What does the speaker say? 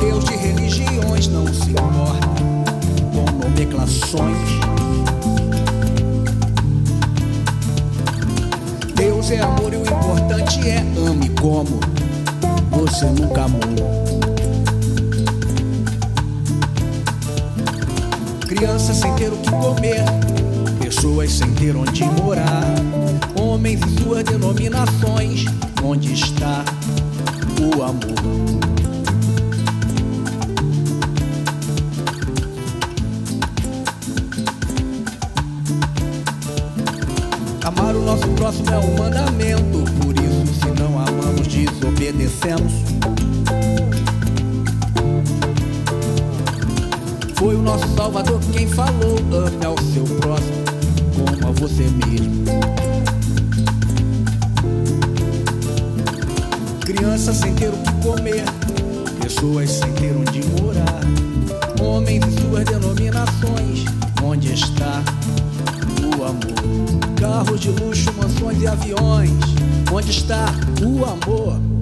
Deus de religiões não se importa com nomenclações. Deus é amor e o importante é ame como você nunca amou. Crianças sem ter o que comer, pessoas sem ter onde morar, homens e suas denominações, onde está o amor? Amar o nosso próximo é um mandamento, por isso, se não amamos, desobedecemos. Foi o nosso Salvador quem falou: ame ao seu próximo como a você mesmo. Crianças sem ter o que comer, pessoas sem ter onde morar, homens e suas denominações, Carros de luxo, mansões e aviões, onde está o amor?